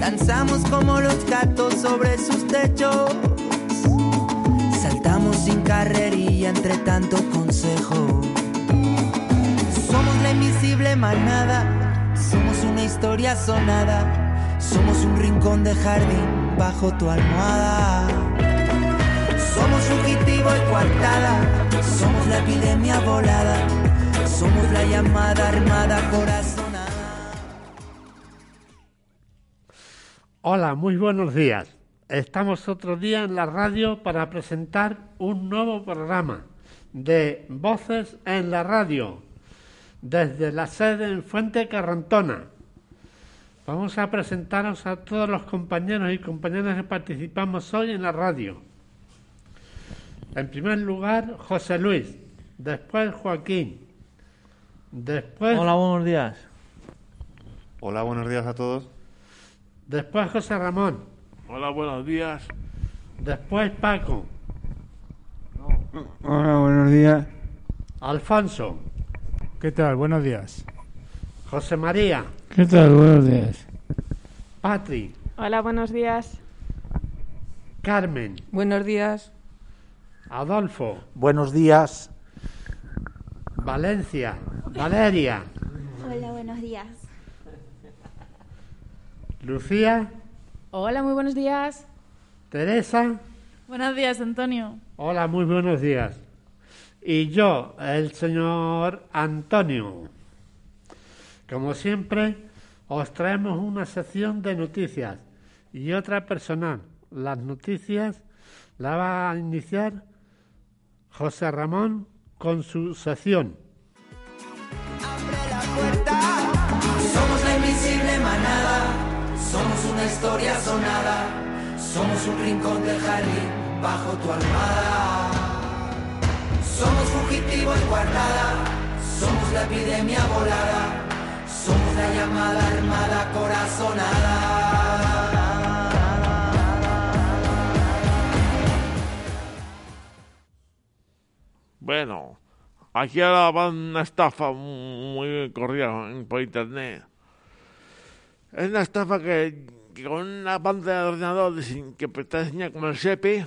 Danzamos como los gatos sobre sus techos. Saltamos sin carrería entre tanto consejo. Somos la invisible manada. Somos una historia sonada. Somos un rincón de jardín bajo tu almohada. Somos fugitivo y coartada. Somos la epidemia volada. Somos la llamada armada corazonada. Hola, muy buenos días. Estamos otro día en la radio para presentar un nuevo programa de Voces en la Radio desde la sede en Fuente Carrantona. Vamos a presentaros a todos los compañeros y compañeras que participamos hoy en la radio. En primer lugar, José Luis, después Joaquín, después, Hola, buenos días. Hola, buenos días a todos. Después José Ramón, Hola, buenos días. después Paco, Hola, buenos días. Alfonso, ¿Qué tal? Buenos días. José María, ¿Qué tal? Buenos días. Patri, Hola, buenos días. Carmen, Buenos días. Adolfo, Buenos días. Valencia, Valeria, Hola, buenos días. Lucía, Hola, muy buenos días. Teresa. Buenos días, Antonio. Hola, muy buenos días. Y yo, el señor Antonio. Como siempre, os traemos una sección de noticias y otra personal. Las noticias la va a iniciar José Ramón con su sección. Historia sonada, somos un rincón del jardín bajo tu almohada. Somos fugitivo y guardada, somos la epidemia volada, somos la llamada armada corazonada. Bueno, aquí ahora va una estafa muy corrida por internet. Es una estafa que, con una pantalla de ordenador que te enseña como el SEPI,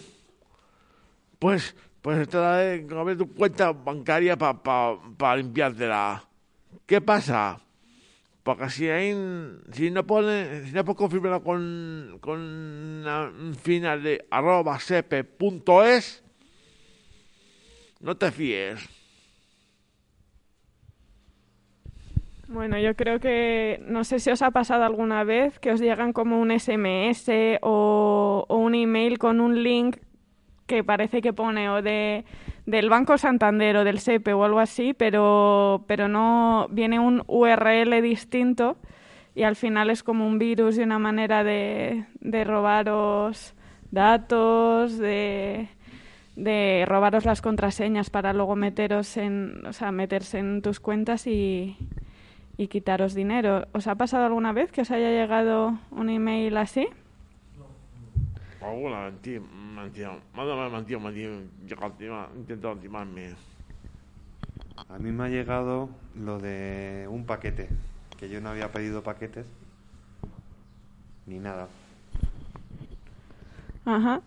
pues, pues te da de tu cuenta bancaria para limpiártela. ¿Qué pasa? Porque si, ahí, si no pone, si no puedes confirmarlo con, con final de arroba sepe.es, no te fíes. Bueno, yo creo que no sé si os ha pasado alguna vez que os llegan como un SMS o, un email con un link que parece que pone o de del Banco Santander o del SEPE o algo así, pero pero no viene un URL distinto y al final es como un virus y una manera de, de robaros datos, de de robaros las contraseñas para luego meteros en, o sea, meterse en tus cuentas y, y quitaros dinero. ¿Os ha pasado alguna vez que os haya llegado un email así? Alguna mentira, mentira, más o menos mentira, mentira, llega a timar- intentó timarme. A mí me ha llegado lo de un paquete, que yo no había pedido paquetes ni nada. Ajá.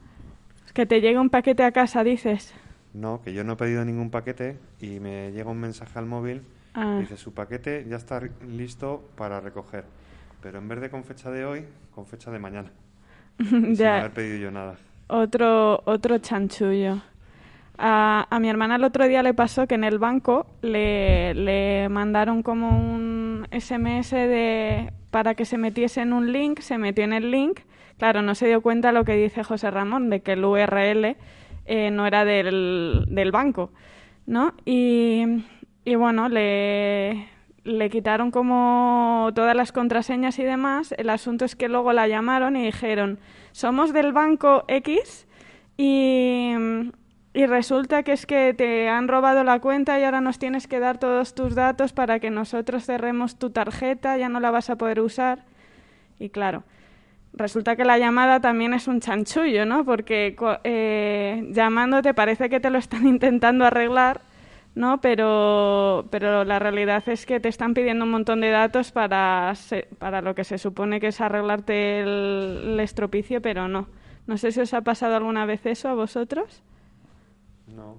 Que te llegue un paquete a casa, dices. No, que yo no he pedido ningún paquete y me llega un mensaje al móvil Ah. Dice, su paquete ya está listo para recoger, pero en vez de con fecha de hoy, con fecha de mañana. Y sin Ya. haber pedido yo nada. Otro, otro chanchullo. A, a mi hermana el otro día le pasó que en el banco le, le mandaron como un SMS de, para que se metiese en un link, se metió en el link. Claro, no se dio cuenta lo que dice José Ramón, de que el URL eh, no era del, del banco, ¿no? Y, y bueno, le, le quitaron como todas las contraseñas y demás. El asunto es que luego la llamaron y dijeron, somos del banco X y, y resulta que es que te han robado la cuenta y ahora nos tienes que dar todos tus datos para que nosotros cerremos tu tarjeta, ya no la vas a poder usar. Y claro, resulta que la llamada también es un chanchullo, ¿no? Porque eh, llamándote parece que te lo están intentando arreglar, ¿no? Pero, pero la realidad es que te están pidiendo un montón de datos para, se- para lo que se supone que es arreglarte el, el estropicio, pero no. No sé si os ha pasado alguna vez eso a vosotros. No.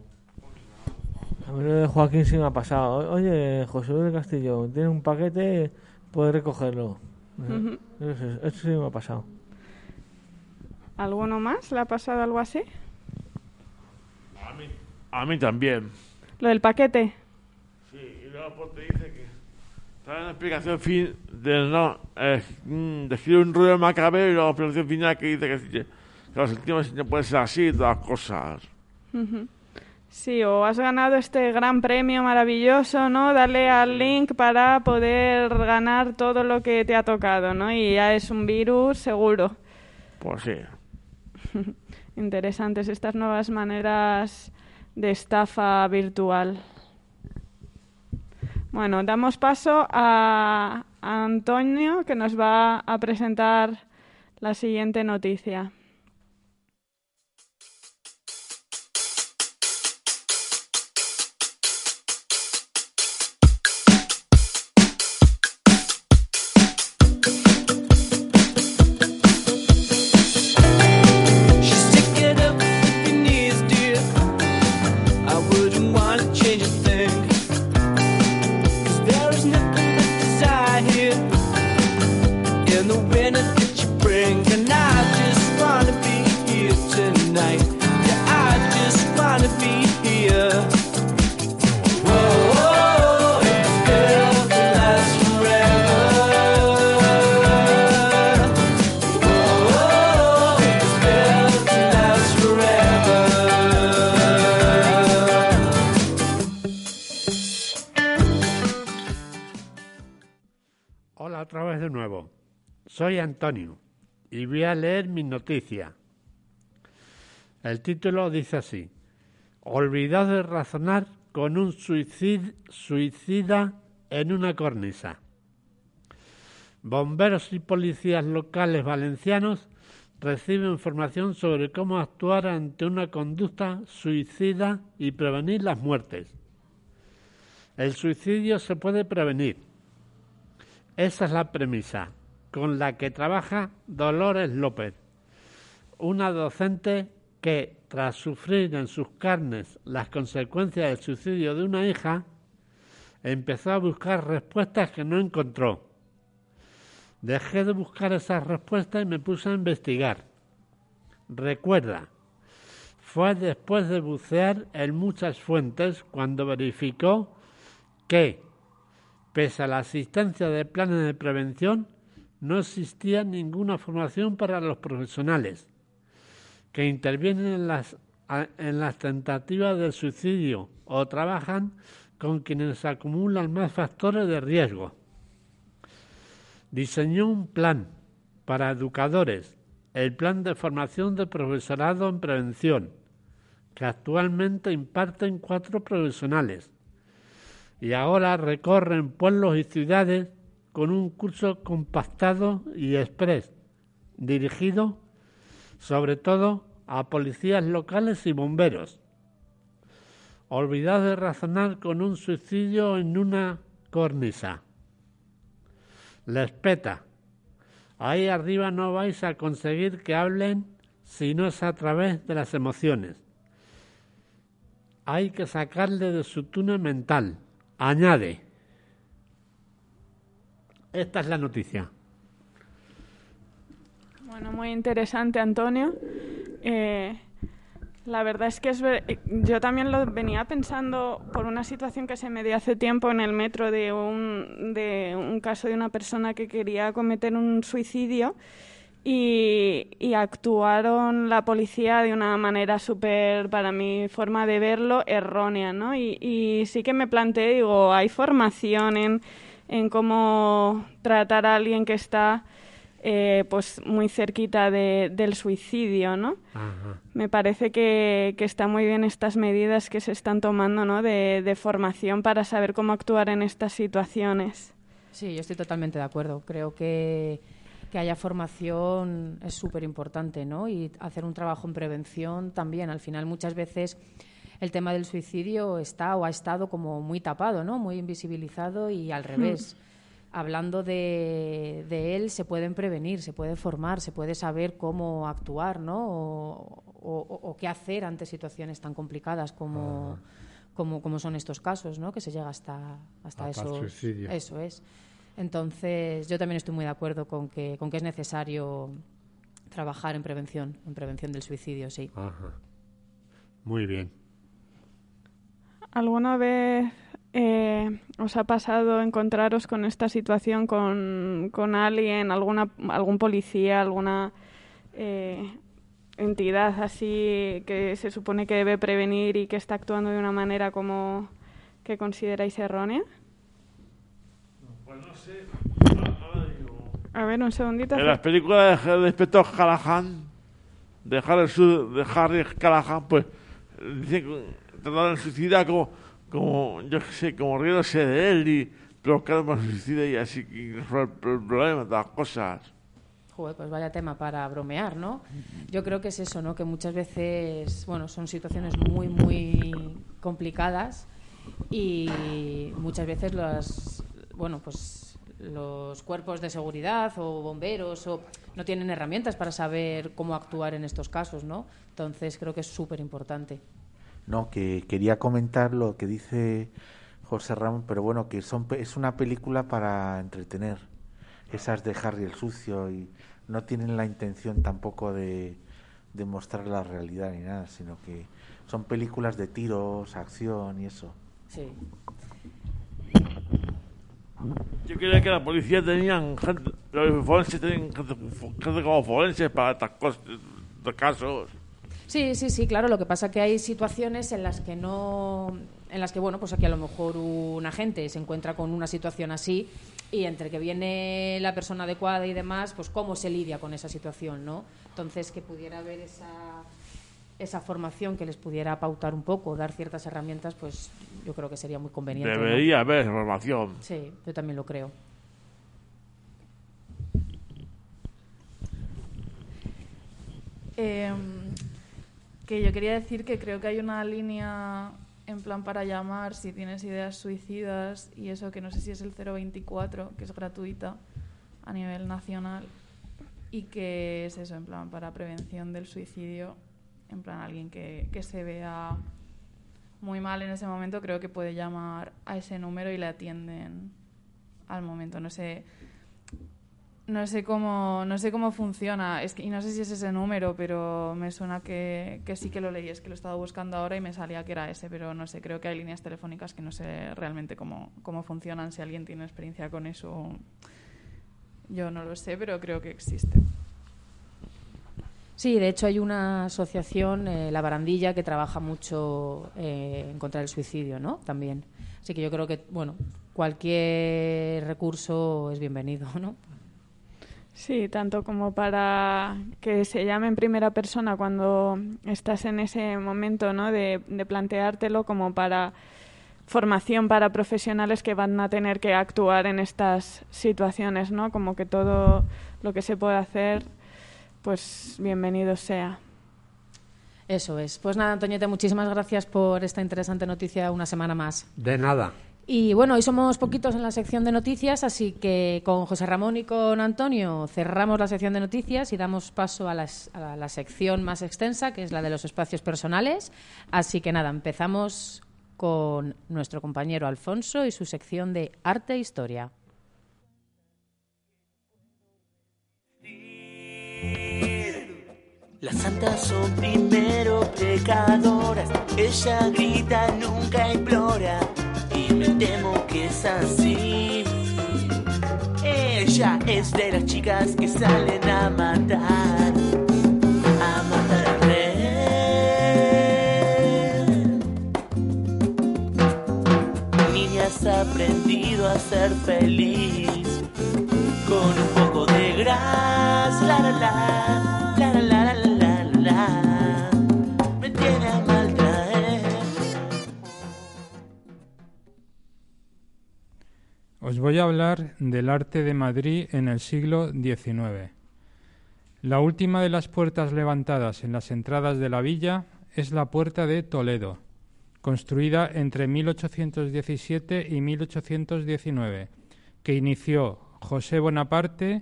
A mí lo de Joaquín sí me ha pasado. Oye, José Luis del Castillo, tiene un paquete, puedes recogerlo. Eso, eso sí me ha pasado. ¿Alguno más le ha pasado algo así? A mí, a mí también. Lo del paquete. Sí, y luego pues, te dice que trae una explicación fin de no eh, mm, describe un ruido macabro y la explicación final que dice que, que los sentidos no pueden ser así y todas las cosas. Sí, o has ganado este gran premio maravilloso, ¿no? Dale al link para poder ganar todo lo que te ha tocado, ¿no? Y ya es un virus seguro. Pues sí. Interesantes estas nuevas maneras de estafa virtual. Bueno, damos paso a Antonio que nos va a presentar la siguiente noticia. Noticia. El título dice así. Olvidado de razonar con un suicid- suicida en una cornisa. Bomberos y policías locales valencianos reciben información sobre cómo actuar ante una conducta suicida y prevenir las muertes. El suicidio se puede prevenir. Esa es la premisa con la que trabaja Dolores López, una docente que, tras sufrir en sus carnes las consecuencias del suicidio de una hija, empezó a buscar respuestas que no encontró. Dejé de buscar esas respuestas y me puse a investigar. Recuerda, fue después de bucear en muchas fuentes cuando verificó que, pese a la asistencia de planes de prevención, no existía ninguna formación para los profesionales que intervienen en las, en las tentativas del suicidio o trabajan con quienes acumulan más factores de riesgo. Diseñó un plan para educadores, el plan de formación de profesorado en prevención, que actualmente imparten cuatro profesionales y ahora recorren pueblos y ciudades con un curso compactado y express, dirigido sobre todo a policías locales y bomberos. Olvidad de razonar con un suicidio en una cornisa. Les peta. Ahí arriba no vais a conseguir que hablen si no es a través de las emociones. Hay que sacarle de su túnel mental. Añade. Esta es la noticia. Bueno, muy interesante, Antonio. Eh, la verdad es que es ver- yo también lo venía pensando por una situación que se me dio hace tiempo en el metro de un, de un caso de una persona que quería cometer un suicidio y, y actuaron la policía de una manera súper, para mi forma de verlo, errónea, ¿no? Y, y sí que me planteé, digo, hay formación en, en cómo tratar a alguien que está eh, pues muy cerquita de- del suicidio, ¿no? Ajá. Me parece que, que están muy bien estas medidas que se están tomando, ¿no? De, de formación para saber cómo actuar en estas situaciones. Sí, yo estoy totalmente de acuerdo. Creo que, que haya formación es súper importante, ¿no? Y hacer un trabajo en prevención también. Al final, muchas veces el tema del suicidio está o ha estado como muy tapado, ¿no? Muy invisibilizado y al revés. Hablando de, de él, se pueden prevenir, se puede formar, se puede saber cómo actuar, ¿no? O, o- o qué hacer ante situaciones tan complicadas como, como, como son estos casos, ¿no? Que se llega hasta, hasta, Hasta el esos- suicidio. Eso es. Entonces, yo también estoy muy de acuerdo con que, con que es necesario trabajar en prevención, en prevención del suicidio, sí. Ajá. Muy bien. ¿Alguna vez eh, os ha pasado encontraros con esta situación con, con alguien, alguna, algún policía, alguna eh, entidad así que se supone que debe prevenir y que está actuando de una manera como que consideráis errónea? Pues no sé. A ver, un segundito. En las películas de, de Inspector Callahan, de Harry, de Harry Callahan, pues dicen que trataron el como, como, yo qué sé, como riéndose de él y provocando el suicida y así, y resolver el problema de las cosas. Joder, pues vaya tema para bromear, ¿no? Yo creo que es eso, ¿no? Que muchas veces, bueno, son situaciones muy, muy complicadas y muchas veces las, bueno, pues los cuerpos de seguridad o bomberos o no tienen herramientas para saber cómo actuar en estos casos, ¿no? Entonces creo que es súper importante. No, que quería comentar lo que dice José Ramón, pero bueno, que son, pe- es una película para entretener. Esas de Harry el Sucio y no tienen la intención tampoco de, de mostrar la realidad ni nada, sino que son películas de tiros, acción y eso. Sí. Yo creía que la policía tenían gente, los forenses tenían gente, gente como forenses para estas cosas, estos casos. Sí, sí, sí, claro. Lo que pasa que hay situaciones en las que no, en las que bueno, pues aquí a lo mejor un agente se encuentra con una situación así y entre que viene la persona adecuada y demás, pues cómo se lidia con esa situación, ¿no? Entonces que pudiera haber esa esa formación que les pudiera pautar un poco, dar ciertas herramientas, pues yo creo que sería muy conveniente. ¿no? Debería haber información. Sí, yo también lo creo. Eh, que yo quería decir que creo que hay una línea en plan para llamar si tienes ideas suicidas y eso que no sé si es el 024, que es gratuita a nivel nacional y que es eso, en plan para prevención del suicidio, en plan alguien que, que se vea muy mal en ese momento, creo que puede llamar a ese número y le atienden al momento. No sé, no sé cómo, no sé cómo funciona, es que, y no sé si es ese número, pero me suena que, que sí que lo leí, es que lo he estado buscando ahora y me salía que era ese, pero no sé, creo que hay líneas telefónicas que no sé realmente cómo, cómo funcionan, si alguien tiene experiencia con eso, yo no lo sé, pero creo que existe. Sí, de hecho hay una asociación, eh, La Barandilla, que trabaja mucho eh, en contra del suicidio, ¿no? También. Así que yo creo que, bueno, cualquier recurso es bienvenido, ¿no? Sí, tanto como para que se llame en primera persona cuando estás en ese momento ¿no? de, de planteártelo, como para formación para profesionales que van a tener que actuar en estas situaciones, ¿no? Como que todo lo que se puede hacer, pues bienvenido sea. Eso es. Pues nada, Antoñete, muchísimas gracias por esta interesante noticia una semana más. De nada. Y bueno, hoy somos poquitos en la sección de noticias, así que con José Ramón y con Antonio cerramos la sección de noticias y damos paso a, la, la sección más extensa, que es la de los espacios personales. Así que nada, empezamos con nuestro compañero Alfonso y su sección de arte e historia. Las santas son primero pecadoras, ella grita, nunca implora y me temo que es así. Ella es de las chicas que salen a matar, a matar al. Niña has aprendido a ser feliz con un poco de gras, Os voy a hablar del arte de Madrid en el siglo XIX. La última de las puertas levantadas en las entradas de la villa es la Puerta de Toledo, construida entre 1817 y 1819, que inició José Bonaparte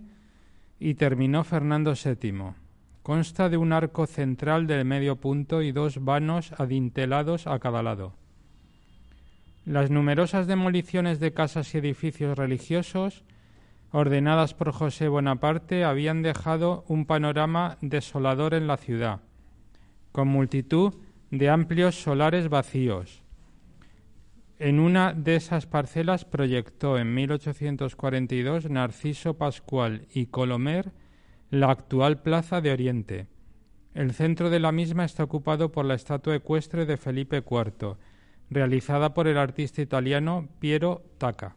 y terminó Fernando VII. Consta de un arco central del medio punto y dos vanos adintelados a cada lado. Las numerosas demoliciones de casas y edificios religiosos ordenadas por José Bonaparte habían dejado un panorama desolador en la ciudad, con multitud de amplios solares vacíos. En una de esas parcelas proyectó en 1842 Narciso Pascual y Colomer la actual Plaza de Oriente. El centro de la misma está ocupado por la estatua ecuestre de Felipe IV, realizada por el artista italiano Piero Tacca.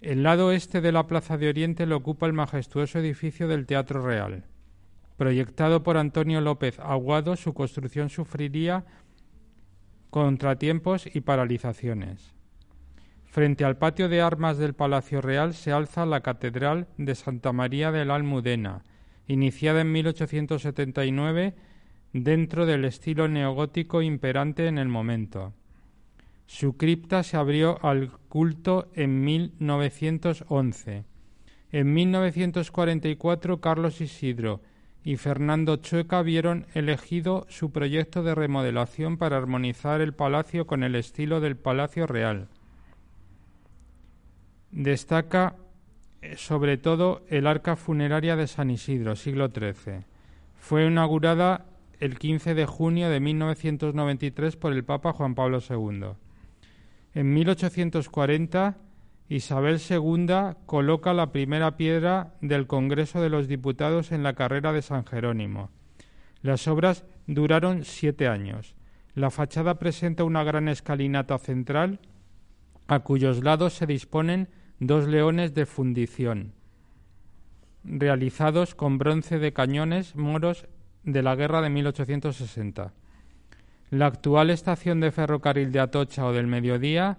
El lado este de la Plaza de Oriente lo ocupa el majestuoso edificio del Teatro Real. Proyectado por Antonio López Aguado, su construcción sufriría contratiempos y paralizaciones. Frente al patio de armas del Palacio Real se alza la Catedral de Santa María de la Almudena, iniciada en 1879 dentro del estilo neogótico imperante en el momento. Su cripta se abrió al culto en 1911. En 1944 Carlos Isidro y Fernando Chueca vieron elegido su proyecto de remodelación para armonizar el palacio con el estilo del Palacio Real. Destaca eh, sobre todo el arca funeraria de San Isidro, siglo XIII. Fue inaugurada el 15 de junio de 1993 por el Papa Juan Pablo II. En 1840, Isabel II coloca la primera piedra del Congreso de los Diputados en la carrera de San Jerónimo. Las obras duraron siete años. La fachada presenta una gran escalinata central, a cuyos lados se disponen dos leones de fundición, realizados con bronce de cañones moros de la guerra de 1860. La actual estación de ferrocarril de Atocha o del Mediodía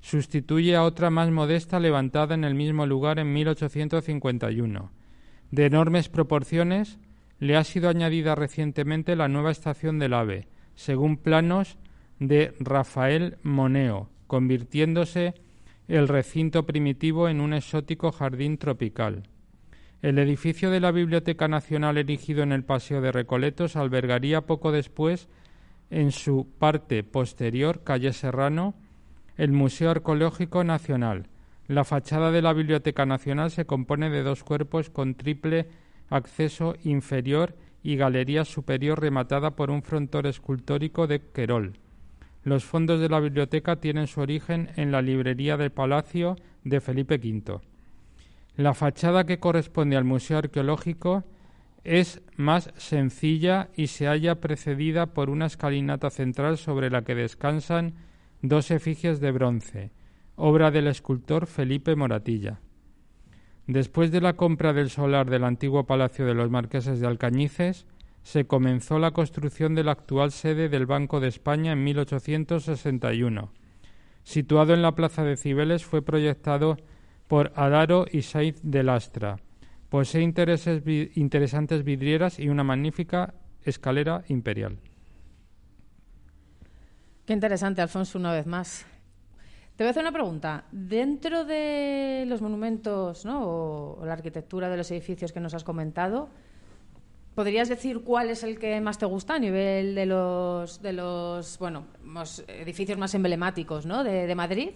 sustituye a otra más modesta levantada en el mismo lugar en 1851. De enormes proporciones, le ha sido añadida recientemente la nueva estación del AVE, según planos de Rafael Moneo, convirtiéndose el recinto primitivo en un exótico jardín tropical. El edificio de la Biblioteca Nacional erigido en el Paseo de Recoletos albergaría poco después, en su parte posterior, calle Serrano, el Museo Arqueológico Nacional. La fachada de la Biblioteca Nacional se compone de dos cuerpos con triple acceso inferior y galería superior rematada por un frontón escultórico de Querol. Los fondos de la biblioteca tienen su origen en la librería del Palacio de Felipe V. La fachada que corresponde al Museo Arqueológico es más sencilla y se halla precedida por una escalinata central sobre la que descansan dos efigies de bronce, obra del escultor Felipe Moratilla. Después de la compra del solar del antiguo Palacio de los Marqueses de Alcañices, se comenzó la construcción de la actual sede del Banco de España en 1861. Situado en la Plaza de Cibeles, fue proyectado por Adaro y Saiz de Lastra. Posee interesantes vidrieras y una magnífica escalera imperial. Qué interesante, Alfonso, una vez más. Te voy a hacer una pregunta. Dentro de los monumentos ¿no? o, la arquitectura de los edificios que nos has comentado, ¿podrías decir cuál es el que más te gusta a nivel de los, de los bueno, edificios más emblemáticos ¿no? de Madrid?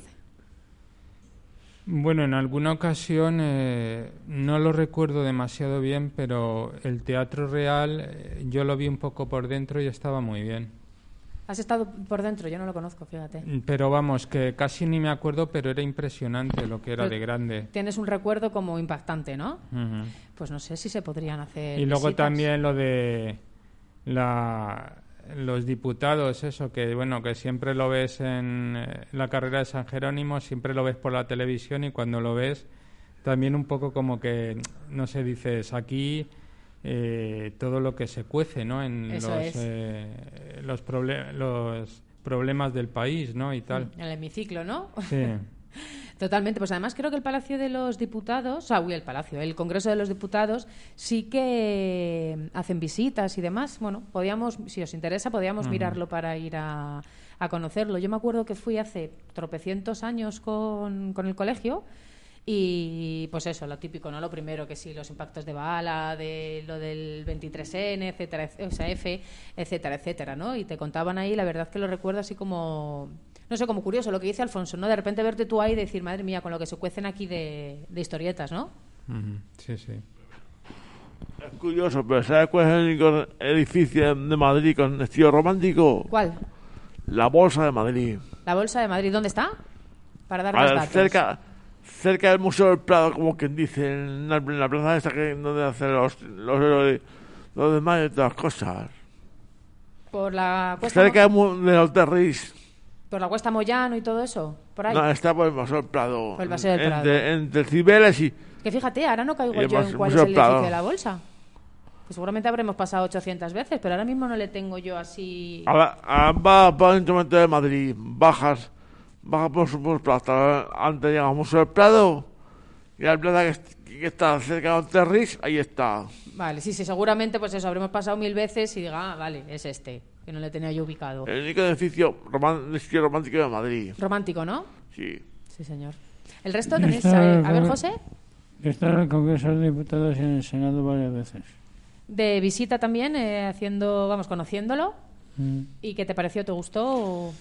Bueno, en alguna ocasión eh, no lo recuerdo demasiado bien, pero el Teatro Real eh, yo lo vi un poco por dentro y estaba muy bien. Has estado por dentro, yo no lo conozco, fíjate. Pero vamos, que casi ni me acuerdo, pero era impresionante lo que era Pero de grande. Tienes un recuerdo como impactante, ¿no? Pues no sé si se podrían hacer. Y luego visitas. también lo de la, los diputados, eso, que bueno, que siempre lo ves en eh, la carrera de San Jerónimo, siempre lo ves por la televisión y cuando lo ves también un poco como que, no sé, dices, aquí eh, todo lo que se cuece, ¿no? En Eso los, eh, los, los problemas del país, ¿no? Y tal. En el hemiciclo, ¿no? Sí. Totalmente. Pues además creo que el Palacio de los Diputados, o sea, uy, el Palacio, el Congreso de los Diputados, sí que hacen visitas y demás. Bueno, podíamos, si os interesa, podíamos mirarlo para ir a, a conocerlo. Yo me acuerdo que fui hace tropecientos años con, con el colegio. Y pues eso, lo típico, ¿no? Lo primero que sí, los impactos de bala, de lo del 23N, etcétera, o sea, F, etcétera, etcétera, ¿no? Y te contaban ahí, la verdad que lo recuerdo así como, no sé, como curioso lo que dice Alfonso, ¿no? De repente verte tú ahí y decir, madre mía, con lo que se cuecen aquí de, de historietas, ¿no? Sí, sí. Es curioso, pero ¿sabes cuál es el único edificio de Madrid con estilo romántico? ¿Cuál? La Bolsa de Madrid. La Bolsa de Madrid, ¿dónde está? Para dar más datos. cerca, cerca del Museo del Prado, como quien dice, en la, en la plaza esta que donde hacen los, los, los, los demás y todas las cosas. Por la Cuesta, Cerca del Hotel Riz. Por la Cuesta Moyano y todo eso, por ahí. No, está por el Museo del Prado. Por el Paseo del Prado. Entre, entre Cibeles y... Que fíjate, ahora no caigo yo en Museo cuál es el edificio de la Bolsa. Que seguramente habremos pasado 800 veces, pero ahora mismo no le tengo yo así... A la, a, va por el Ayuntamiento de Madrid, bajas, bajas por su por antes llegamos al Museo del Prado, y la plaza que, que está cerca del Hotel Riz, ahí está. Vale, sí, sí, seguramente pues eso, habremos pasado mil veces y diga, ah, vale, es este, que no le tenía yo ubicado. El único edificio román- estilo romántico de Madrid. Romántico, ¿no? Sí. Sí, señor. ¿El resto tenéis? A ver, Congre- José, Está en el Congreso de Diputados y en el Senado varias veces. de visita también, eh, haciendo, vamos, conociéndolo. Mm. ¿Y qué te pareció? ¿Te gustó? o-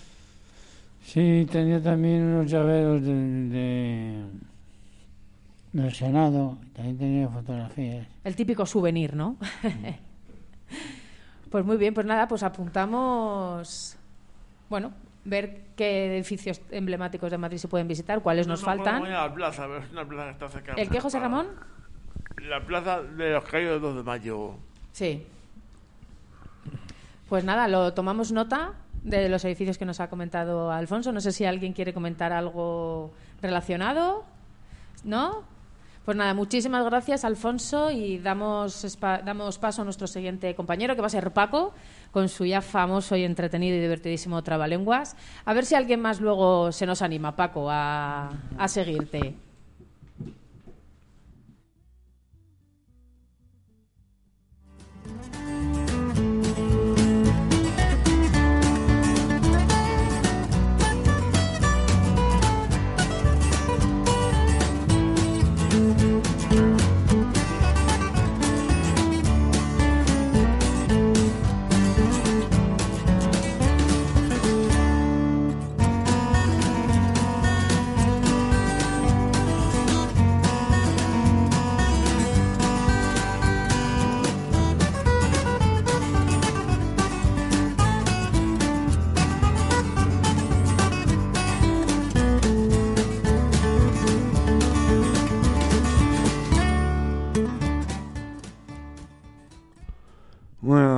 Sí, tenía también unos llaveros del, de, del Senado. También tenía fotografías. El típico souvenir, ¿no? pues muy bien, pues nada, pues apuntamos, bueno, ver qué edificios emblemáticos de Madrid se pueden visitar, cuáles nos No, faltan. Voy a la plaza, pero es una plaza que está cerca. ¿El qué, José Ramón? La plaza de los caídos del 2 de mayo. Sí. Pues nada, lo tomamos nota de los edificios que nos ha comentado Alfonso. No sé si alguien quiere comentar algo relacionado. ¿No? Pues nada, muchísimas gracias, Alfonso, y damos, damos paso a nuestro siguiente compañero, que va a ser Paco, con su ya famoso y entretenido y divertidísimo Trabalenguas. A ver si alguien más luego se nos anima, Paco, a, a seguirte.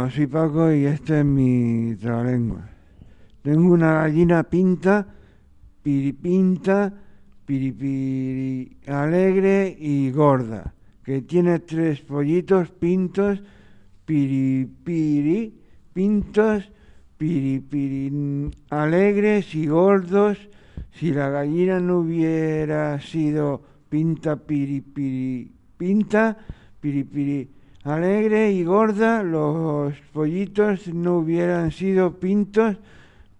Soy Paco y este es mi trabalengua. Tengo una gallina pinta, piripinta, piripiri alegre y gorda, que tiene tres pollitos pintos, piripiri, pintos, piripiri alegres y gordos. Si la gallina no hubiera sido pinta, piripiri, pinta, piripiri alegre y gorda, los pollitos no hubieran sido pintos,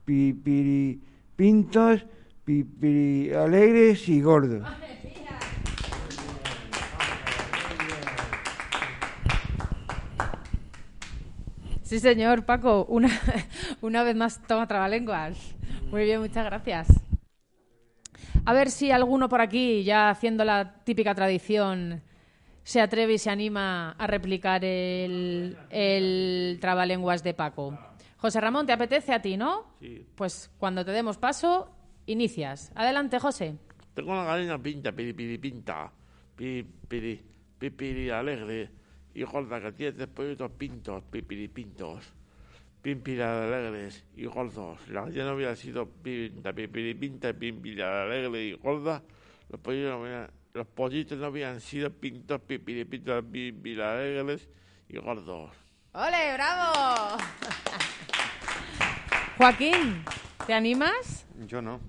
pipiri, pintos, pipiri, alegres y gordos. Sí, señor, Paco, una, una vez más toma trabalenguas. Muy bien, muchas gracias. A A ver si alguno por aquí, ya haciendo la típica tradición, se atreve y se anima a replicar el, el trabalenguas de Paco. José Ramón, ¿te apetece a ti, no? Sí. Pues cuando te demos paso, inicias. Adelante, José. Tengo una gallina pinta, piri, piri, pinta. Piri, piri, piri, piri, alegre. Y gorda, que tiene tres pollitos pintos, pipiri, pintos. Pimpiri, alegres y gordos. La gallina no hubiera sido pinta, pipiri, pinta, pimpiri, alegre y gorda. Los pollitos no hubieran, los pollitos no hubieran sido pintos, pipiri, pintos, pimpiri, alegres y gordos. ¡Ole, bravo! Joaquín, ¿te animas? Yo no.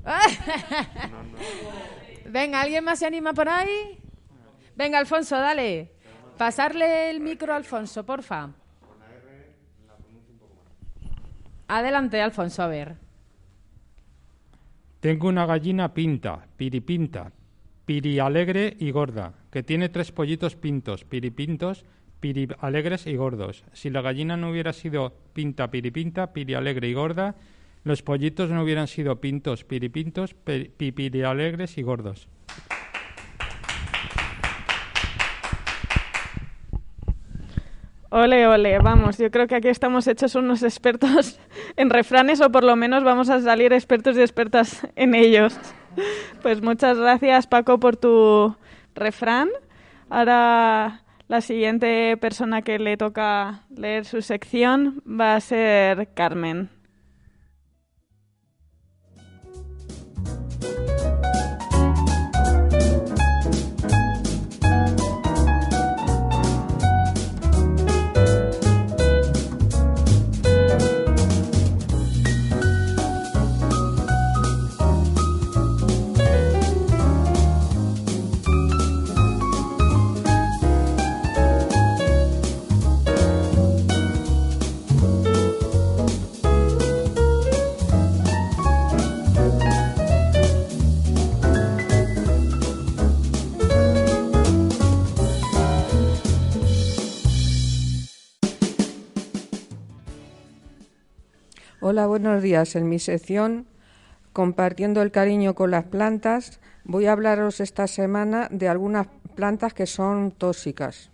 Venga, ¿alguien más se anima por ahí? Venga, Alfonso, dale. Pasarle el micro a Alfonso, porfa. Adelante, Alfonso, a ver. Tengo una gallina pinta, piripinta, piri alegre y gorda, que tiene tres pollitos pintos, piripintos, piri alegres y gordos. Si la gallina no hubiera sido pinta, piripinta, piri alegre y gorda, los pollitos no hubieran sido pintos, piripintos, pe- pi- piri alegres y gordos. Ole, ole, vamos, yo creo que aquí estamos hechos unos expertos en refranes o por lo menos vamos a salir expertos y expertas en ellos. Pues muchas gracias Paco por tu refrán. Ahora la siguiente persona que le toca leer su sección va a ser Carmen. Hola, buenos días. En mi sección, compartiendo el cariño con las plantas, voy a hablaros esta semana de algunas plantas que son tóxicas,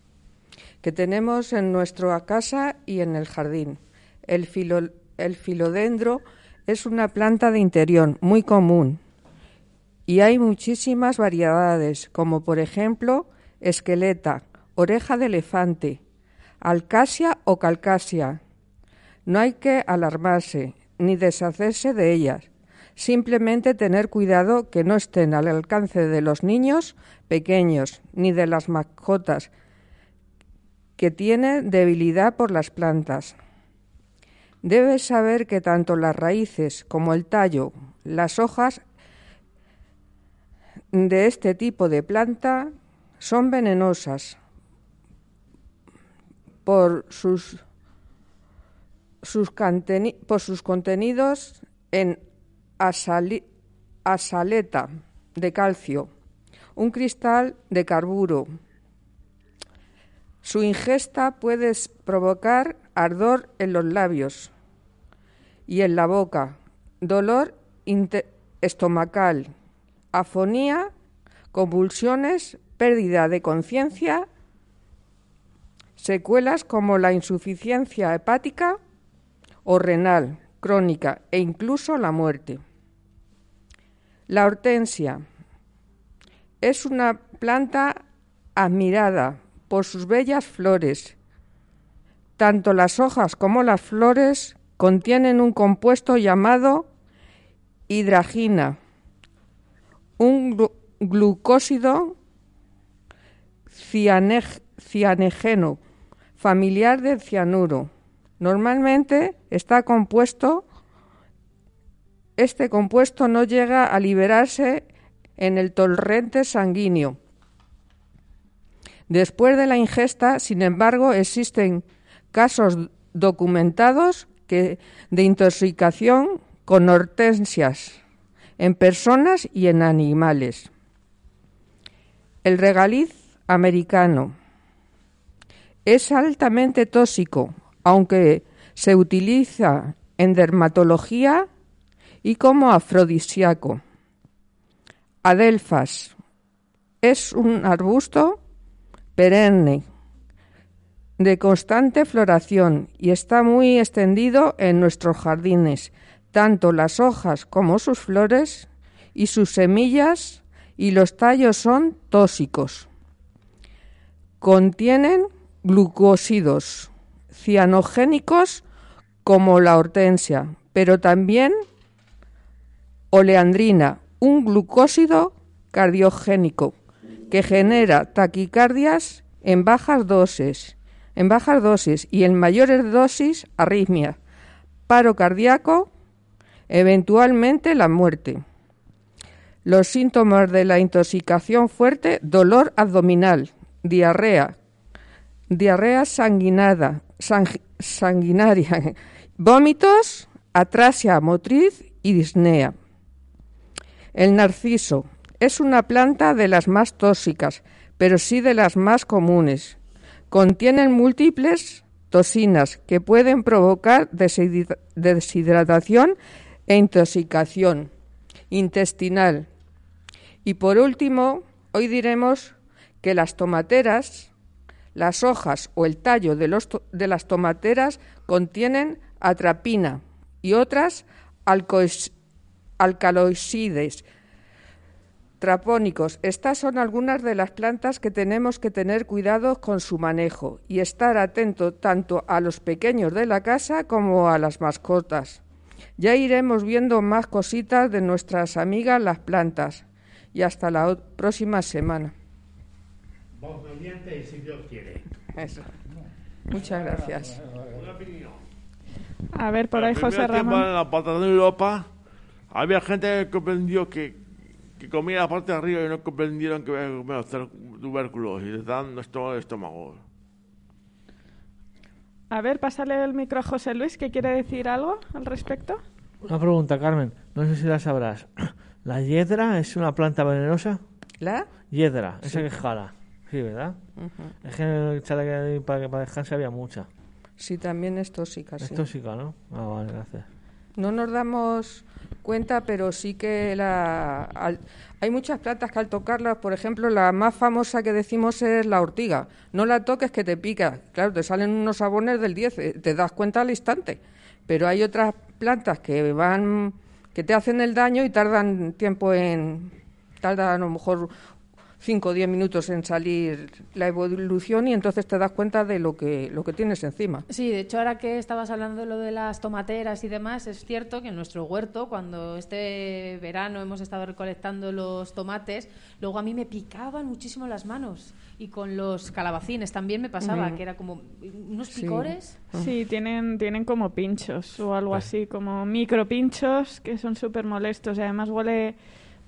que tenemos en nuestra casa y en el jardín. El, filo- el filodendro es una planta de interior muy común y hay muchísimas variedades, como por ejemplo esqueleta, oreja de elefante, alcasia o calcasia. No hay que alarmarse ni deshacerse de ellas. Simplemente tener cuidado que no estén al alcance de los niños pequeños ni de las mascotas que tienen debilidad por las plantas. Debes saber que tanto las raíces como el tallo, las hojas de este tipo de planta son venenosas por sus por sus contenidos en asaleta de calcio, un cristal de carburo. Su ingesta puede provocar ardor en los labios y en la boca, dolor estomacal, afonía, convulsiones, pérdida de conciencia, secuelas como la insuficiencia hepática o renal crónica e incluso la muerte. La hortensia es una planta admirada por sus bellas flores. Tanto las hojas como las flores contienen un compuesto llamado hidragina, un glu- glucósido cianeg- familiar del cianuro. Normalmente está compuesto, este compuesto no llega a liberarse en el torrente sanguíneo. Después de la ingesta, sin embargo, existen casos documentados de intoxicación con hortensias en personas y en animales. El regaliz americano es altamente tóxico, aunque se utiliza en dermatología y como afrodisíaco. Adelfas. Es un arbusto perenne de constante floración y está muy extendido en nuestros jardines. Tanto las hojas como sus flores y sus semillas y los tallos son tóxicos. Contienen glucósidos cianogénicos como la hortensia, pero también oleandrina, un glucósido cardiogénico que genera taquicardias en bajas dosis, en bajas dosis y en mayores dosis arritmia, paro cardíaco, eventualmente la muerte. Los síntomas de la intoxicación fuerte, dolor abdominal, diarrea, diarrea sanguinada, sang- sanguinaria, vómitos, atrasia motriz y disnea. El narciso es una planta de las más tóxicas, pero sí de las más comunes. Contienen múltiples toxinas que pueden provocar deshidra- deshidratación e intoxicación intestinal. Y por último, hoy diremos que las tomateras, las hojas o el tallo de, los to- de las tomateras contienen atrapina y otras alcaloides trapónicos. Estas son algunas de las plantas que tenemos que tener cuidado con su manejo y estar atento tanto a los pequeños de la casa como a las mascotas. Ya iremos viendo más cositas de nuestras amigas las plantas. Y hasta la próxima semana. Voz mediante y si Dios quiere. Eso. Muchas gracias. Una opinión. A ver, por ahí El José Ramón. En la parte de Europa había gente que comprendió que, que comía la parte de arriba y no comprendieron que había que comer los tubérculos y les dan esto estómago. A ver, pásale el micro a José Luis, que quiere decir algo al respecto. Una pregunta, Carmen. No sé si la sabrás. ¿La hiedra es una planta venenosa? ¿La? Hiedra, esa Sí. que jala. Sí, ¿verdad? Es que en el para, para descansar había mucha. Sí, también es tóxica. Es sí. tóxica, ¿no? Ah, vale, gracias. No nos damos cuenta, pero sí que la, al- hay muchas plantas que al tocarlas, por ejemplo, la más famosa que decimos es la ortiga. No la toques que te pica. Claro, te salen unos sabones del 10, eh, te das cuenta al instante. Pero hay otras plantas que van, que te hacen el daño y tardan tiempo en, tardan a lo mejor 5 o 10 minutos en salir la evolución y entonces te das cuenta de lo que, lo que tienes encima. Sí, de hecho, ahora que estabas hablando de lo de las tomateras y demás, es cierto que en nuestro huerto, cuando este verano hemos estado recolectando los tomates, luego a mí me picaban muchísimo las manos. Y con los calabacines también me pasaba, que era como unos Sí. picores. Sí, tienen, tienen como pinchos o algo así, como micro pinchos que son súper molestos y además huele,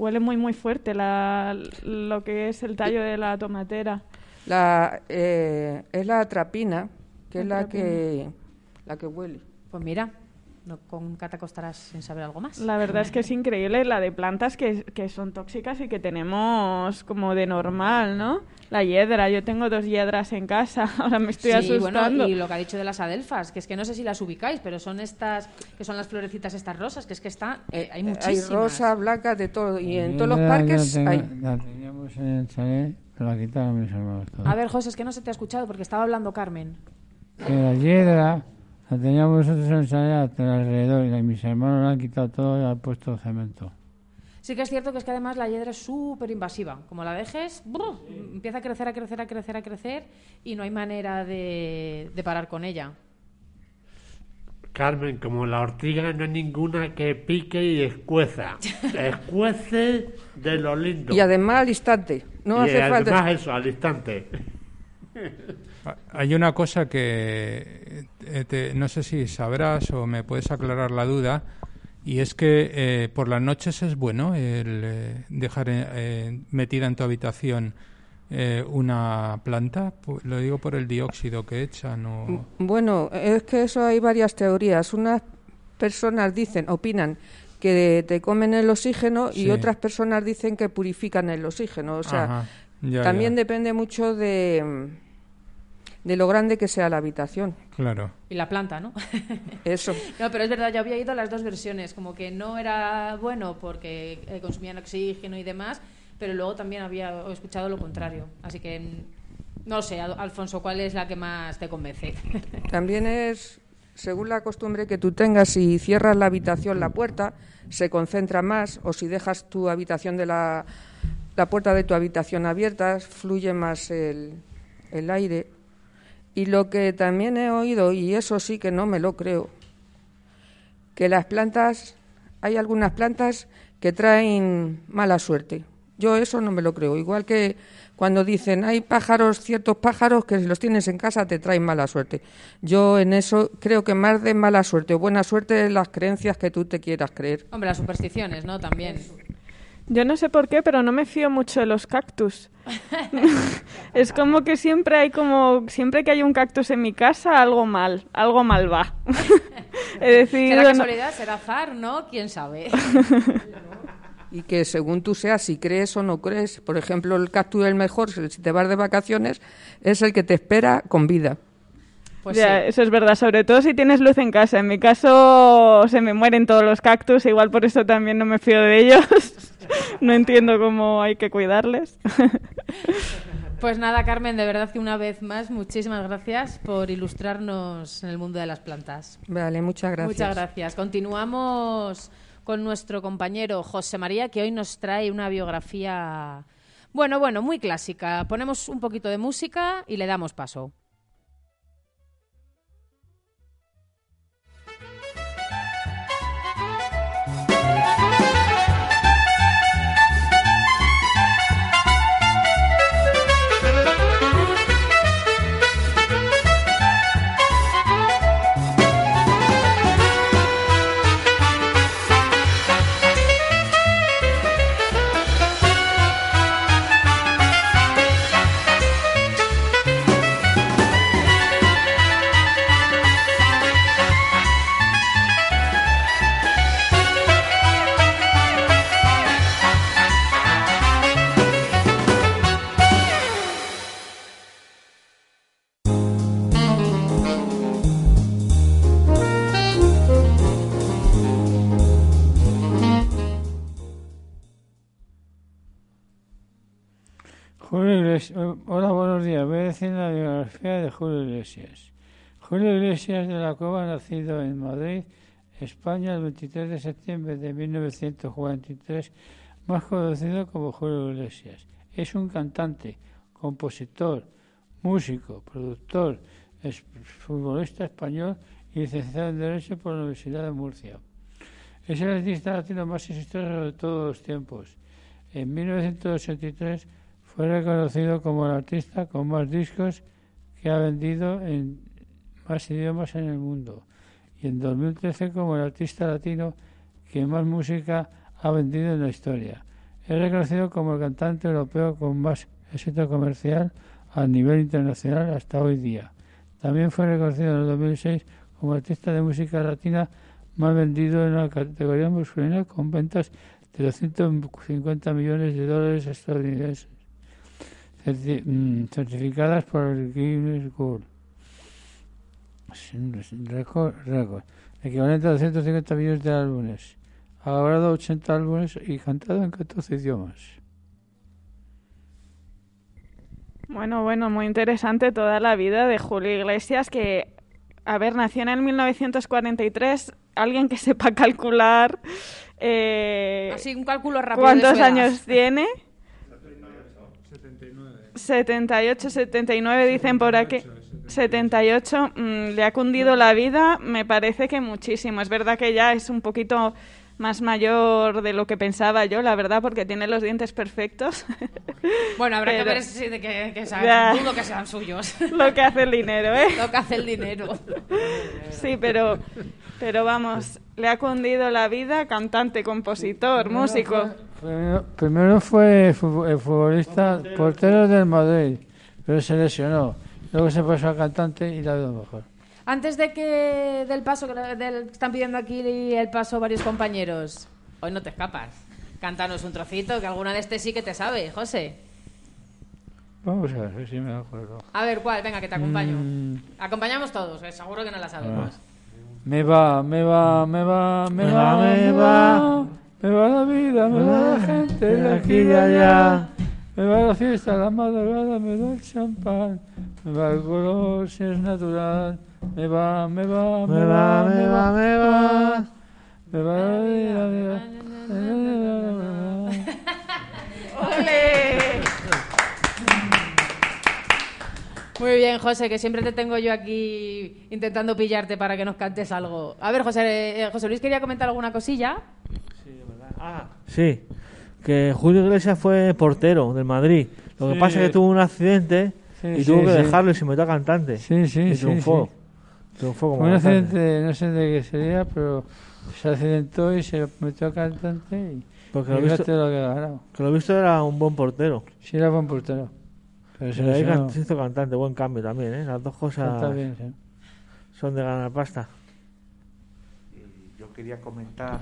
huele muy muy fuerte la, lo que es el tallo de la tomatera. La, eh, es la atrapina, que es la Atrapina. que, la que huele. Pues mira, no, con Cata costarás sin saber algo más. La verdad es que es increíble la de plantas que, que son tóxicas y que tenemos como de normal, ¿no? La hiedra, yo tengo dos hiedras en casa, ahora me estoy sí, bueno, asustando. y lo que ha dicho de las adelfas, que es que no sé si las ubicáis, pero son estas, que son las florecitas estas rosas, que es que está, eh, hay Hay muchísimas. rosa, blanca, de todo. Y en Yo todos los parques hay. la teníamos en el chalet, pero la quitaron mis hermanos. todos. A ver, José, es que no se te ha escuchado porque estaba hablando Carmen. Que la hiedra la teníamos nosotros en a- alrededor y mis hermanos la han quitado todo y han puesto cemento. Sí que es cierto que es que además la hiedra es súper invasiva. Como la dejes, empieza a crecer, a crecer, a crecer, a crecer y no hay manera de, de parar con ella. Carmen, como la ortiga no hay ninguna que pique y escueza. Escuece de lo lindo. Y además al instante. No Y hace falta. además eso, al instante. Hay una cosa que eh, te- no sé si sabrás o me puedes aclarar la duda, y es que eh, por las noches es bueno el eh, dejar eh, metida en tu habitación eh, una planta. Lo digo por el dióxido que echan o... Bueno, es que eso hay varias teorías. Unas personas dicen, opinan que te comen el oxígeno Sí. y otras personas dicen que purifican el oxígeno. O sea, Ajá, ya, también ya. depende mucho de de lo grande que sea la habitación. Claro. Y la planta, ¿no? Eso. No, pero es verdad, yo había ido las dos versiones, como que no era bueno porque eh, consumían oxígeno y demás, pero luego también había escuchado lo contrario. Así que, mm, no sé, Al- Alfonso, ¿cuál es la que más te convence? También es, según la costumbre que tú tengas, si cierras la habitación, la puerta, se concentra más, o si dejas tu habitación de la, la puerta de tu habitación abierta, fluye más el, el aire. Y lo que también he oído, y eso sí que no me lo creo, que las plantas, hay algunas plantas que traen mala suerte. Yo eso no me lo creo. Igual que cuando dicen hay pájaros, ciertos pájaros que si los tienes en casa te traen mala suerte. Yo en eso creo que más de mala suerte o buena suerte es las creencias que tú te quieras creer. Hombre, las supersticiones, ¿no? También. Yo no sé por qué, pero no me fío mucho de los cactus. es como que siempre hay como siempre que hay un cactus en mi casa algo mal, algo mal va. He decidido ¿Será no- casualidad? ¿Será azar? ¿No? ¿Quién sabe? Y que según tú seas, si crees o no crees, por ejemplo, el cactus el mejor, si te vas de vacaciones, es el que te espera con vida. Pues Ya, Eso es verdad, sobre todo si tienes luz en casa. En mi caso se me mueren todos los cactus, igual por eso también no me fío de ellos. no entiendo cómo hay que cuidarles. Pues nada, Carmen, de verdad que una vez más, muchísimas gracias por ilustrarnos en el mundo de las plantas. Vale, muchas gracias. Muchas gracias. Continuamos con nuestro compañero José María, que hoy nos trae una biografía, bueno, bueno, muy clásica. Ponemos un poquito de música y le damos paso. Julio Iglesias. Julio Iglesias de la Cueva, nacido en Madrid, España, el 23 de septiembre de 1943, más conocido como Julio Iglesias. Es un cantante, compositor, músico, productor, futbolista español y licenciado en Derecho por la Universidad de Murcia. Es el artista latino más exitoso de todos los tiempos. En 1983 fue reconocido como el artista con más discos que ha vendido en más idiomas en el mundo y en 2013 como el artista latino que más música ha vendido en la historia. Es reconocido como el cantante europeo con más éxito comercial a nivel internacional hasta hoy día. También fue reconocido en el 2006 como artista de música latina más vendido en la categoría masculina con ventas de 250 millones de dólares estadounidenses certificadas por el Guinness World Record, récord, equivalente a 250 millones de álbumes. Ha grabado 80 álbumes y cantado en 14 idiomas. Bueno, bueno, muy interesante toda la vida de Julio Iglesias, que, a ver, nació en el 1943, alguien que sepa calcular eh, Así, un cálculo rápido. cuántos años tiene. 78, 79 dicen por aquí. 78, mm, le ha cundido la vida, me parece que muchísimo. Es verdad que ya es un poquito más mayor de lo que pensaba yo, la verdad, porque tiene los dientes perfectos. Bueno, habrá que Pero- ver si de que, que sean, dudo que sean suyos. Lo que hace el dinero, ¿eh? Lo que hace el dinero. Sí, pero, pero vamos, le ha cundido la vida cantante, compositor, músico. Primero, primero fue fu- el futbolista portero del Madrid, pero se lesionó. Luego se pasó a cantante y la ido mejor. Antes de que del paso del- están pidiendo aquí el paso varios compañeros, hoy no te escapas. Cántanos un trocito, que alguna de este sí que te sabe, José. Vamos a ver si me acuerdo. A ver, ¿cuál? Venga, que te acompaño. Mm. Acompañamos todos, eh, seguro que no la sabemos. Me va, me va, me va, me, Me va, va, me me va. Me va la vida, me va la gente de aquí y de allá. Me va la fiesta, la madrugada, me da el champán. Me va el color si es natural. Me va, me va, me, va, me va, me va. Me va la vida, me va. ¡Ole! Muy bien, José, que siempre te tengo yo aquí intentando pillarte para que nos cantes algo. A ver, José, eh, José Luis quería comentar alguna cosilla. Sí, que Julio Iglesias fue portero del Madrid. Lo que Sí. pasa es que tuvo un accidente Sí, y sí, tuvo que sí. dejarlo y se metió a cantante. Sí, sí, y sí, triunfó. sí. Triunfó como Un cantante. accidente, no sé de qué sería, pero se accidentó y se metió a cantante y, Porque lo visto, fíjate lo que ha ganado. que lo visto era un buen portero. Sí, era buen portero. Pero se se hizo cantante, buen cambio también, ¿eh? Las dos cosas Canta bien, sí. son de ganar pasta. Yo quería comentar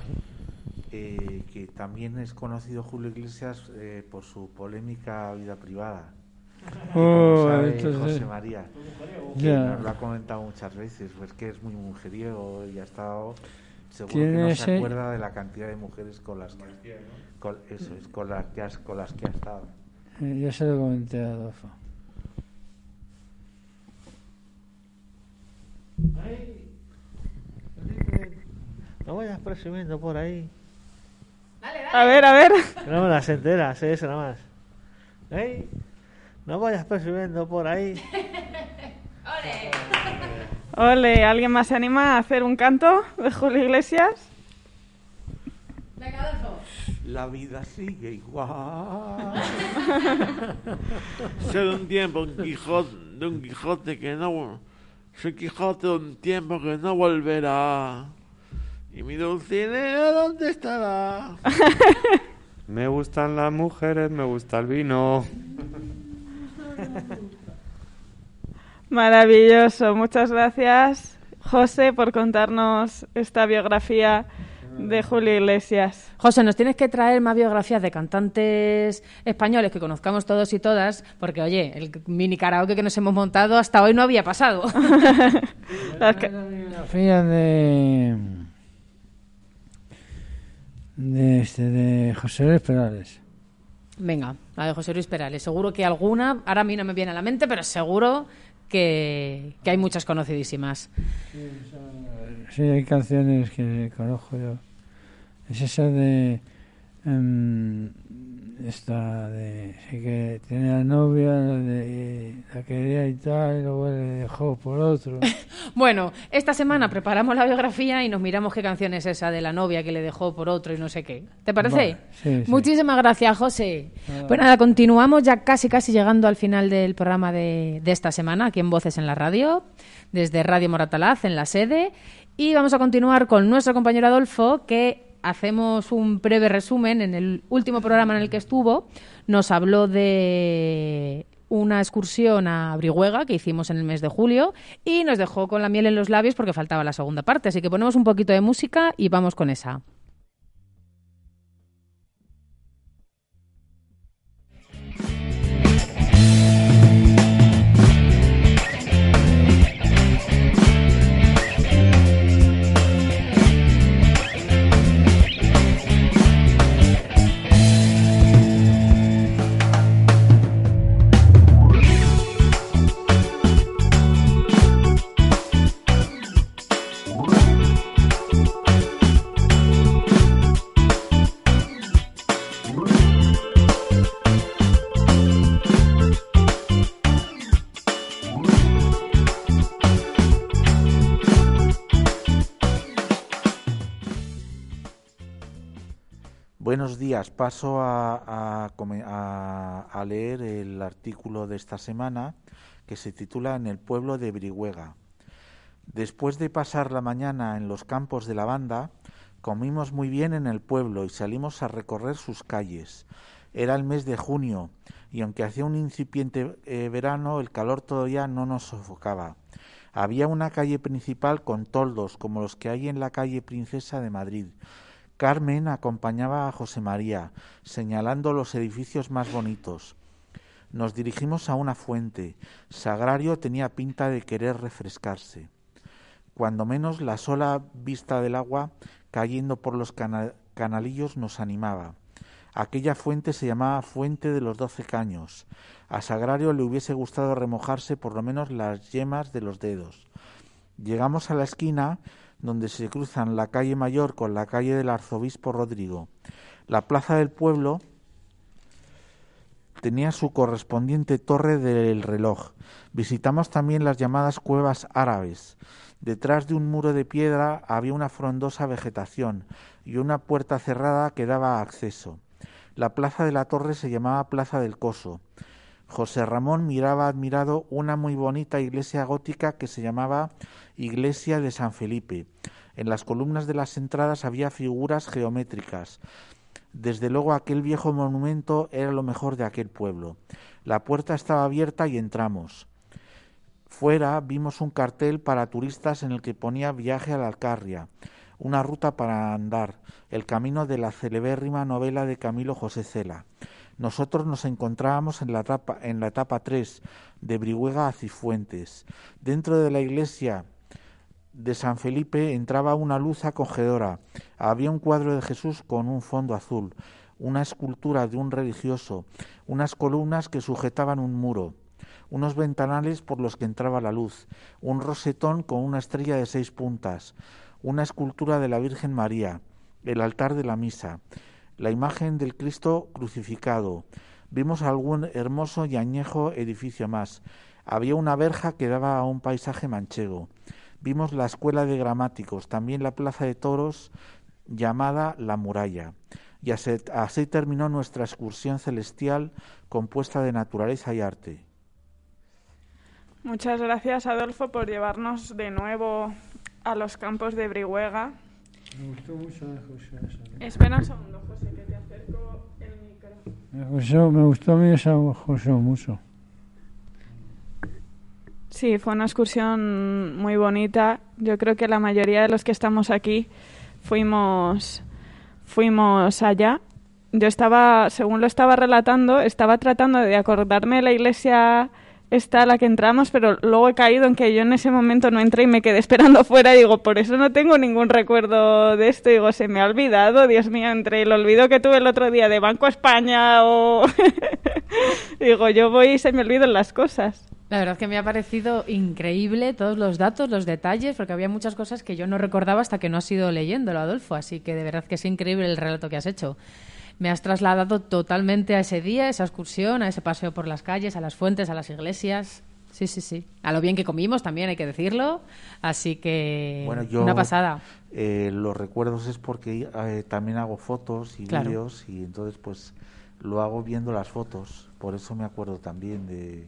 eh, que también es conocido Julio Iglesias eh, por su polémica vida privada. Oh, sabe entonces- José María, que nos lo ha comentado muchas veces, pues que es muy mujeriego y ha estado seguro que no ese- se acuerda de la cantidad de mujeres con las que, con, eso es, con las que, has- con las que ha estado. Eh, Ya se lo comenté a Adolfo. No vayas presumiendo por ahí. A ver, a ver. Que no me las enteras, ¿eh? eso nada más. ¡Ey! No vayas presumiendo por ahí. Ole, ¿alguien más se anima a hacer un canto de Julio Iglesias? La vida sigue igual. De un tiempo un Quijote, de un Quijote que no... Soy Quijote de un tiempo que no volverá. Y mi Dulcinea, ¿dónde estará? Me gustan las mujeres, me gusta el vino. Maravilloso, muchas gracias José por contarnos esta biografía de Julio Iglesias. José, nos tienes que traer más biografías de cantantes españoles que conozcamos todos y todas, porque oye, el mini karaoke que nos hemos montado hasta hoy no había pasado. Las que- Biografía de. De, este, de José Luis Perales. Venga, la de José Luis Perales. Seguro que alguna, ahora a mí no me viene a la mente, pero seguro que, que hay muchas conocidísimas. Sí, hay canciones que conozco yo. Es esa de. em, esta de. Sí, que tiene la novia, de, la quería y tal, y luego le dejó por otro. Bueno, esta semana preparamos la biografía y nos miramos qué canción es esa de la novia que le dejó por otro y no sé qué. ¿Te parece? Vale, sí, sí. Muchísimas gracias, José. Nada. Pues nada, continuamos ya casi casi llegando al final del programa de, de esta semana, aquí en Voces en la Radio, desde Radio Moratalaz, en la sede. Y vamos a continuar con nuestro compañero Adolfo, que hacemos un breve resumen. En el último programa en el que estuvo, nos habló de una excursión a Brihuega que hicimos en el mes de julio y nos dejó con la miel en los labios porque faltaba la segunda parte. Así que ponemos un poquito de música y vamos con esa. Días. Paso a, leer el artículo de esta semana que se titula En el pueblo de Brihuega. Después de pasar la mañana en los campos de lavanda, comimos muy bien en el pueblo y salimos a recorrer sus calles. Era el mes de junio y aunque hacía un incipiente eh, verano, el calor todavía no nos sofocaba. Había una calle principal con toldos como los que hay en la calle Princesa de Madrid. Carmen acompañaba a José María, señalando los edificios más bonitos. Nos dirigimos a una fuente. Sagrario tenía pinta de querer refrescarse. Cuando menos la sola vista del agua cayendo por los cana- canalillos nos animaba. Aquella fuente se llamaba Fuente de los Doce Caños. A Sagrario le hubiese gustado remojarse por lo menos las yemas de los dedos. Llegamos a la esquina donde se cruzan la calle Mayor con la calle del Arzobispo Rodrigo. La plaza del pueblo tenía su correspondiente torre del reloj. Visitamos también las llamadas cuevas árabes. Detrás de un muro de piedra había una frondosa vegetación y una puerta cerrada que daba acceso. La plaza de la torre se llamaba Plaza del Coso. José Ramón miraba admirado una muy bonita iglesia gótica que se llamaba Iglesia de San Felipe. En las columnas de las entradas había figuras geométricas. Desde luego aquel viejo monumento era lo mejor de aquel pueblo. La puerta estaba abierta y entramos. Fuera vimos un cartel para turistas en el que ponía viaje a la Alcarria, una ruta para andar, el camino de la celebérrima novela de Camilo José Cela. Nosotros nos encontrábamos en la etapa, en la etapa 3, de Brihuega a Cifuentes. Dentro de la iglesia de San Felipe entraba una luz acogedora. Había un cuadro de Jesús con un fondo azul, una escultura de un religioso, unas columnas que sujetaban un muro, unos ventanales por los que entraba la luz, un rosetón con una estrella de seis puntas, una escultura de la Virgen María, el altar de la misa, la imagen del Cristo crucificado. Vimos algún hermoso y añejo edificio más. Había una verja que daba a un paisaje manchego. Vimos la escuela de gramáticos, también la plaza de toros llamada La Muralla. Y así, así terminó nuestra excursión celestial compuesta de naturaleza y arte. Muchas gracias, Adolfo, por llevarnos de nuevo a los campos de Brihuega. Me gustó mucho eh, José. eso. Espera un segundo, José, que te acerco el micro. Me gustó, me gustó a mí esa José mucho. Sí, fue una excursión muy bonita. Yo creo que la mayoría de los que estamos aquí fuimos, fuimos allá. Yo estaba, según lo estaba relatando, estaba tratando de acordarme de la iglesia esta a la que entramos, pero luego he caído en que yo en ese momento no entré y me quedé esperando fuera. Digo, por eso no tengo ningún recuerdo de esto. Digo, se me ha olvidado, Dios mío, entre el olvido que tuve el otro día de Banco España o... digo, yo voy y se me olvidan las cosas. La verdad que me ha parecido increíble todos los datos, los detalles, porque había muchas cosas que yo no recordaba hasta que no has ido leyéndolo, Adolfo. Así que de verdad que es increíble el relato que has hecho. Me has trasladado totalmente a ese día, a esa excursión, a ese paseo por las calles, a las fuentes, a las iglesias. Sí, sí, sí. A lo bien que comimos también hay que decirlo. Así que Bueno, yo una pasada. eh, los recuerdos es porque eh, también hago fotos y Claro. vídeos y entonces pues lo hago viendo las fotos. Por eso me acuerdo también de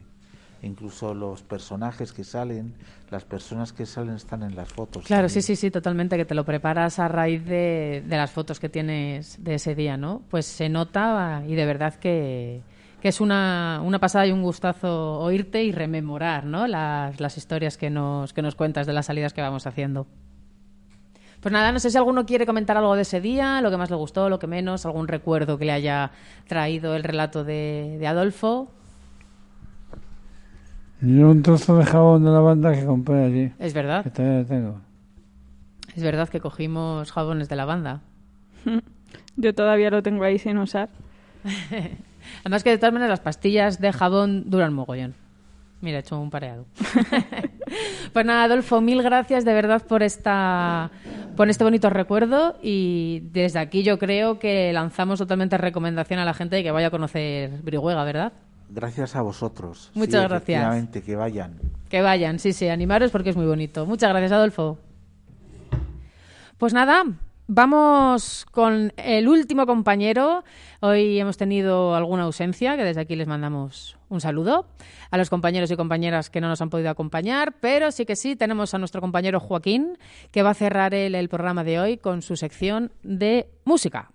incluso los personajes que salen, las personas que salen están en las fotos. Claro, también. sí, sí, sí, totalmente, que te lo preparas a raíz de, de las fotos que tienes de ese día, ¿no? Pues se nota y de verdad que, que es una, una pasada y un gustazo oírte y rememorar, ¿no? Las, las historias que nos, que nos cuentas de las salidas que vamos haciendo. Pues nada, no sé si alguno quiere comentar algo de ese día, lo que más le gustó, lo que menos, algún recuerdo que le haya traído el relato de, de Adolfo. Yo un trozo de jabón de lavanda que compré allí. Es verdad. Que todavía tengo. Es verdad que cogimos jabones de lavanda. Yo todavía lo tengo ahí sin usar. Además que de todas maneras las pastillas de jabón duran mogollón. Mira, he hecho un pareado. pues nada, Adolfo, mil gracias de verdad por esta por este bonito recuerdo y desde aquí yo creo que lanzamos totalmente recomendación a la gente de que vaya a conocer Brihuega, ¿verdad? Gracias a vosotros. Muchas Sí, gracias. que vayan. Que vayan, sí, sí, animaros porque es muy bonito. Muchas gracias, Adolfo. Pues nada, vamos con el último compañero. Hoy hemos tenido alguna ausencia, que desde aquí les mandamos un saludo a los compañeros y compañeras que no nos han podido acompañar, pero sí que sí, tenemos a nuestro compañero Joaquín, que va a cerrar el, el programa de hoy con su sección de música.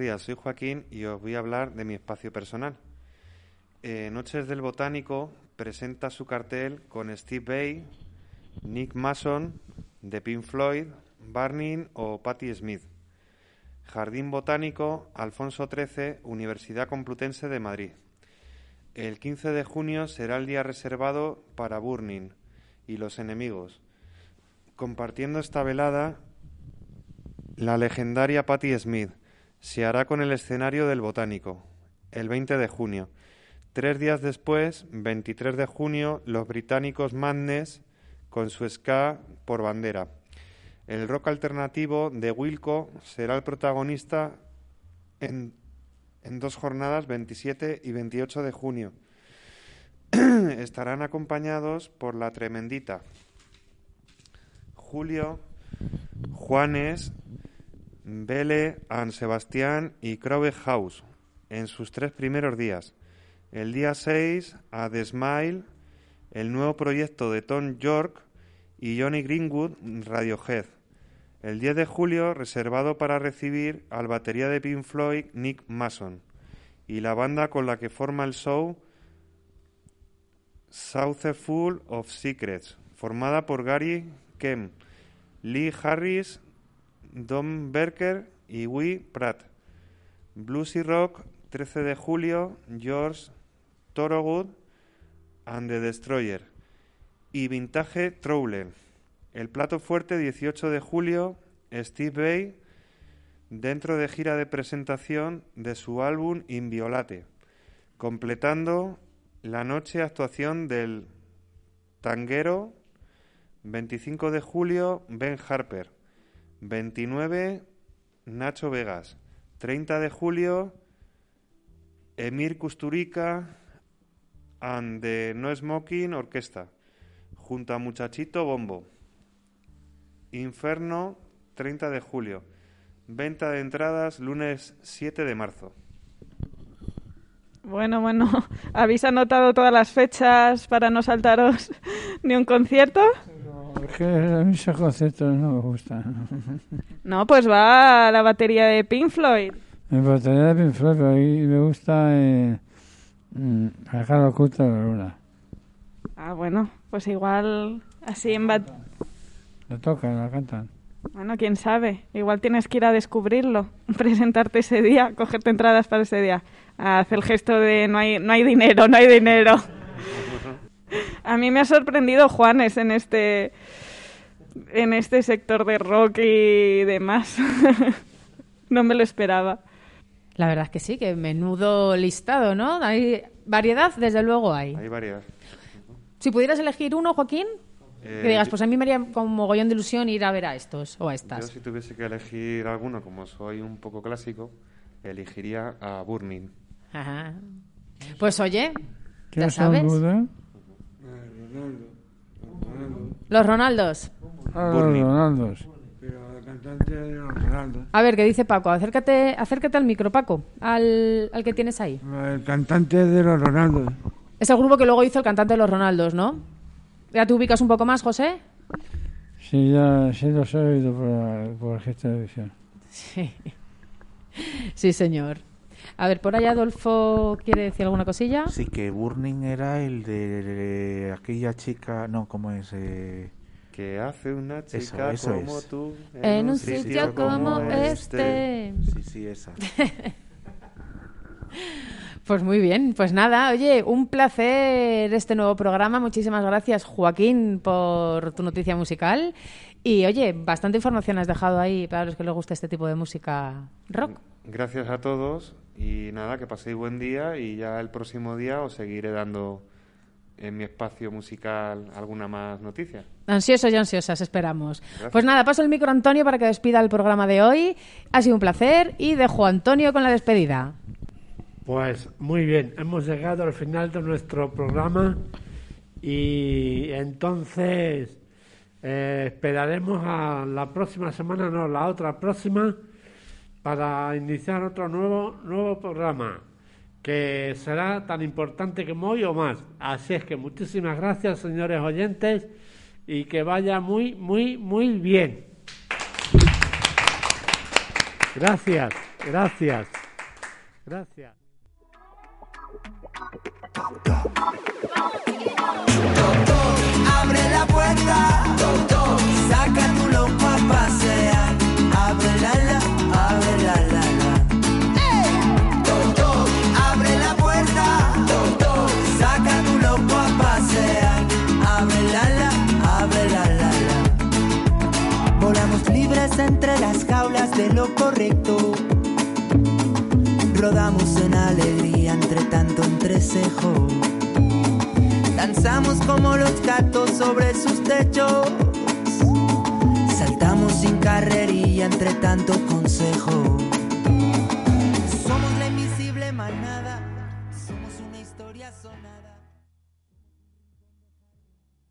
Días, soy Joaquín y os voy a hablar de mi espacio personal. Eh, Noches del Botánico presenta su cartel con Steve Bay, Nick Mason, de Pink Floyd, Barney o Patti Smith. Jardín Botánico, Alfonso XIII, Universidad Complutense de Madrid. El 15 de junio será el día reservado para Burning y los enemigos. Compartiendo esta velada, la legendaria Patti Smith se hará con el escenario del Botánico, el 20 de junio. Tres días después, 23 de junio, los británicos Madness con su ska por bandera. El rock alternativo de Wilco será el protagonista en, en dos jornadas, 27 y 28 de junio. Estarán acompañados por la Tremendita, Julio, Juanes, Vele, An Sebastián y Crowley House en sus tres primeros días. El día 6 a The Smile, el nuevo proyecto de Tom York y Johnny Greenwood, Radiohead. El 10 de julio reservado para recibir al batería de Pink Floyd, Nick Mason, y la banda con la que forma el show, South Full of Secrets, formada por Gary Kemp, Lee Harris, Don Berker y Wee Pratt. Blues y Rock, 13 de julio, George Thorogood and the Destroyer. Y Vintage Trouble. El plato fuerte, 18 de julio, Steve Bay, dentro de gira de presentación de su álbum Inviolate, completando la noche actuación del tanguero 25 de julio Ben Harper, 29 Nacho Vegas, 30 de julio Emir Kusturica and the No Smoking Orquesta, junto a Muchachito Bombo. Inferno, 30 de julio. Venta de entradas lunes 7 de marzo. Bueno, bueno, ¿habéis anotado todas las fechas para no saltaros ni un concierto? Es que a mí esos conceptos no me gustan. No, pues va la batería de Pink Floyd. Me gustaría de Pink Floyd, pero ahí me gusta eh, mm, la cara oculta la luna. Ah, bueno, pues igual así en bat... La tocan, la cantan. Bueno, quién sabe. Igual tienes que ir a descubrirlo, presentarte ese día, cogerte entradas para ese día. Haz el gesto de no hay, no hay dinero, no hay dinero. A mí me ha sorprendido Juanes en este en este sector de rock y demás. no me lo esperaba. La verdad es que sí, que menudo listado, ¿no? Hay variedad, desde luego hay. Hay varias. Si pudieras elegir uno, Joaquín, Eh, que digas, yo- pues a mí me haría como mogollón de ilusión ir a ver a estos o a Yo estas. si tuviese que elegir alguno, como soy un poco clásico, elegiría a Burning. Ajá. Pues oye, ¿Qué ya son Los Ronaldos. Ah, los. Ronaldos. Pero la cantante de los Ronaldos. A ver, ¿qué dice Paco? Acércate, acércate al micro, Paco, al, al que tienes ahí. El cantante de los Ronaldos. Es el grupo que luego hizo el cantante de los Ronaldos, ¿no? ¿Ya te ubicas un poco más, José? Sí, ya sí los he oído por, la- por el gesto de visión. Sí. Sí, señor. A ver, por ahí Adolfo quiere decir alguna cosilla. Sí, que Burning era el de aquella chica, no, ¿cómo es? Eh, Que hace una Eso, chica eso como es. tú En un sitio como este. Sí, sí, esa. Pues muy bien, pues nada, oye, un placer este nuevo programa. Muchísimas gracias, Joaquín, por tu noticia musical. Y oye, bastante información has dejado ahí para los que les gusta este tipo de música rock. Gracias a todos y nada, que paséis buen día y ya el próximo día os seguiré dando en mi espacio musical alguna más noticia. Ansiosos y ansiosas, esperamos. Gracias. Pues nada, paso el micro a Antonio para que despida el programa de hoy. Ha sido un placer y dejo a Antonio con la despedida. Pues muy bien, hemos llegado al final de nuestro programa y entonces eh, esperaremos a la próxima semana, no, la otra próxima, para iniciar otro nuevo, nuevo programa que será tan importante como hoy o más. Así es que muchísimas gracias, señores oyentes, y que vaya muy, muy, muy bien. Gracias. Gracias. Gracias. Entre las jaulas de lo correcto. Rodamos en alegría entre tanto entrecejo. Danzamos como los gatos sobre sus techos. Saltamos sin carrerilla entre tanto consejo. Somos